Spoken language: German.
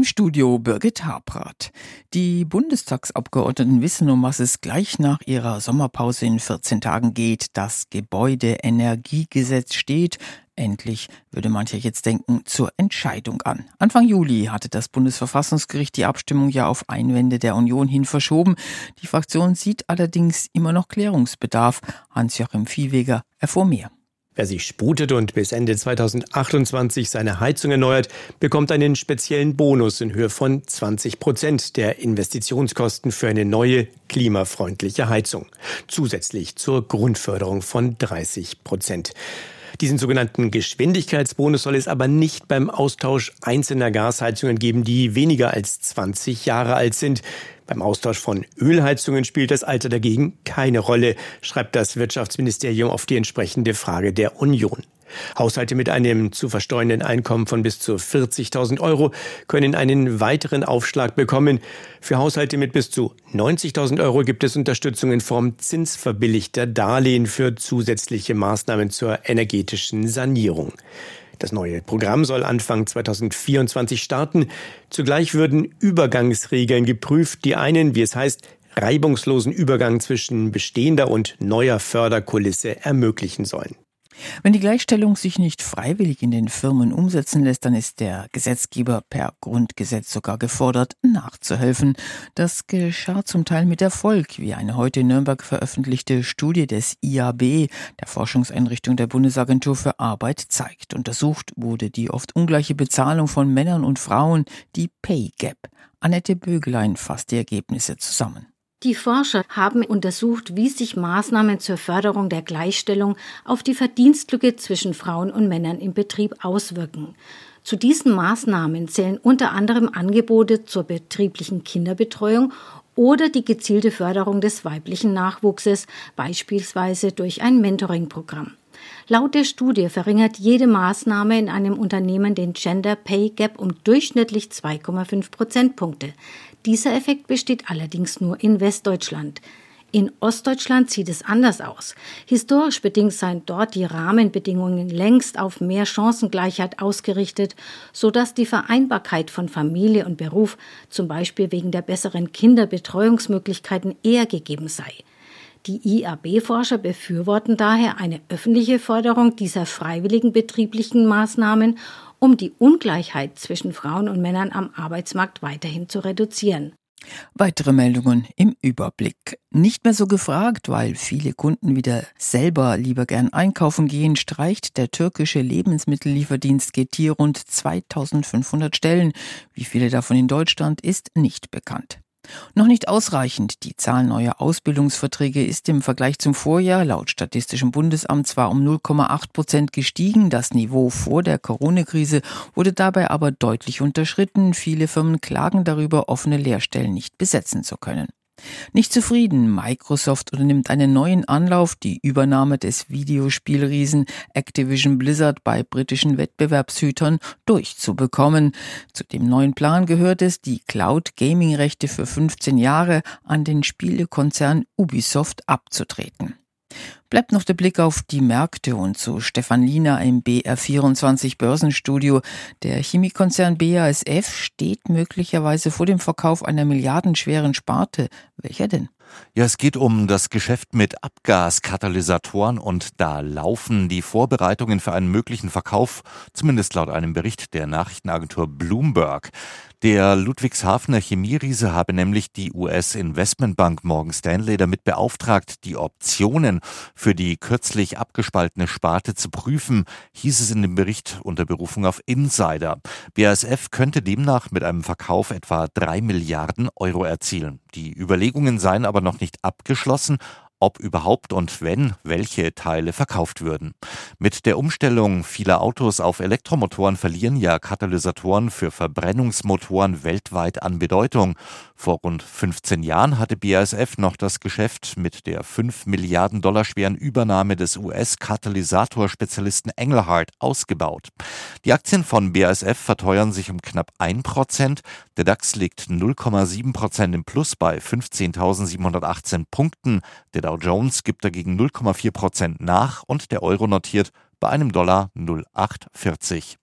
Im Studio Birgit Habrath. Die Bundestagsabgeordneten wissen, um was es gleich nach ihrer Sommerpause in 14 Tagen geht. Das Gebäudeenergiegesetz steht, endlich, würde mancher jetzt denken, zur Entscheidung an. Anfang Juli hatte das Bundesverfassungsgericht die Abstimmung ja auf Einwände der Union hin verschoben. Die Fraktion sieht allerdings immer noch Klärungsbedarf. Hans-Joachim Viehweger erfuhr mehr. Wer sich sputet und bis Ende 2028 seine Heizung erneuert, bekommt einen speziellen Bonus in Höhe von 20 Prozent der Investitionskosten für eine neue, klimafreundliche Heizung. Zusätzlich zur Grundförderung von 30 Prozent. Diesen sogenannten Geschwindigkeitsbonus soll es aber nicht beim Austausch einzelner Gasheizungen geben, die weniger als 20 Jahre alt sind. Beim Austausch von Ölheizungen spielt das Alter dagegen keine Rolle, schreibt das Wirtschaftsministerium auf die entsprechende Frage der Union. Haushalte mit einem zu versteuernden Einkommen von bis zu 40.000 Euro können einen weiteren Aufschlag bekommen. Für Haushalte mit bis zu 90.000 Euro gibt es Unterstützung in Form zinsverbilligter Darlehen für zusätzliche Maßnahmen zur energetischen Sanierung. Das neue Programm soll Anfang 2024 starten. Zugleich würden Übergangsregeln geprüft, die einen, wie es heißt, reibungslosen Übergang zwischen bestehender und neuer Förderkulisse ermöglichen sollen. Wenn die Gleichstellung sich nicht freiwillig in den Firmen umsetzen lässt, dann ist der Gesetzgeber per Grundgesetz sogar gefordert, nachzuhelfen. Das geschah zum Teil mit Erfolg, wie eine heute in Nürnberg veröffentlichte Studie des IAB, der Forschungseinrichtung der Bundesagentur für Arbeit, zeigt. Untersucht wurde die oft ungleiche Bezahlung von Männern und Frauen, die Pay Gap. Annette Bögelein fasst die Ergebnisse zusammen. Die Forscher haben untersucht, wie sich Maßnahmen zur Förderung der Gleichstellung auf die Verdienstlücke zwischen Frauen und Männern im Betrieb auswirken. Zu diesen Maßnahmen zählen unter anderem Angebote zur betrieblichen Kinderbetreuung oder die gezielte Förderung des weiblichen Nachwuchses, beispielsweise durch ein Mentoring-Programm. Laut der Studie verringert jede Maßnahme in einem Unternehmen den Gender Pay Gap um durchschnittlich 2,5 Prozentpunkte. Dieser Effekt besteht allerdings nur in Westdeutschland. In Ostdeutschland sieht es anders aus. Historisch bedingt seien dort die Rahmenbedingungen längst auf mehr Chancengleichheit ausgerichtet, so dass die Vereinbarkeit von Familie und Beruf, zum Beispiel wegen der besseren Kinderbetreuungsmöglichkeiten, eher gegeben sei. Die IAB-Forscher befürworten daher eine öffentliche Förderung dieser freiwilligen betrieblichen Maßnahmen um die Ungleichheit zwischen Frauen und Männern am Arbeitsmarkt weiterhin zu reduzieren. Weitere Meldungen im Überblick. Nicht mehr so gefragt, weil viele Kunden wieder selber lieber gern einkaufen gehen, streicht der türkische Lebensmittellieferdienst GT rund 2500 Stellen. Wie viele davon in Deutschland ist nicht bekannt. Noch nicht ausreichend. Die Zahl neuer Ausbildungsverträge ist im Vergleich zum Vorjahr laut Statistischem Bundesamt zwar um 0,8 Prozent gestiegen, das Niveau vor der Corona-Krise wurde dabei aber deutlich unterschritten. Viele Firmen klagen darüber, offene Lehrstellen nicht besetzen zu können. Nicht zufrieden, Microsoft unternimmt einen neuen Anlauf, die Übernahme des Videospielriesen Activision Blizzard bei britischen Wettbewerbshütern durchzubekommen. Zu dem neuen Plan gehört es, die Cloud-Gaming-Rechte für 15 Jahre an den Spielekonzern Ubisoft abzutreten. Bleibt noch der Blick auf die Märkte und zu Stefan Liener im BR24 Börsenstudio. Der Chemiekonzern BASF steht möglicherweise vor dem Verkauf einer milliardenschweren Sparte. Welcher denn? Ja, es geht um das Geschäft mit Abgaskatalysatoren und da laufen die Vorbereitungen für einen möglichen Verkauf, zumindest laut einem Bericht der Nachrichtenagentur Bloomberg. Der Ludwigshafener Chemieriese habe nämlich die US-Investmentbank Morgan Stanley damit beauftragt, die Optionen für die kürzlich abgespaltene Sparte zu prüfen, hieß es in dem Bericht unter Berufung auf Insider. BASF könnte demnach mit einem Verkauf etwa drei Milliarden Euro erzielen. Die Überlegungen seien aber noch nicht abgeschlossen, ob überhaupt und wenn welche Teile verkauft würden. Mit der Umstellung vieler Autos auf Elektromotoren verlieren ja Katalysatoren für Verbrennungsmotoren weltweit an Bedeutung. Vor rund 15 Jahren hatte BASF noch das Geschäft mit der 5 Milliarden Dollar schweren Übernahme des US-Katalysator-Spezialisten Engelhardt ausgebaut. Die Aktien von BASF verteuern sich um knapp 1 Prozent. Der DAX liegt 0,7 Prozent im Plus bei 15.718 Punkten. Der Dow Jones gibt dagegen 0,4 Prozent nach und der Euro notiert bei einem Dollar 0,840.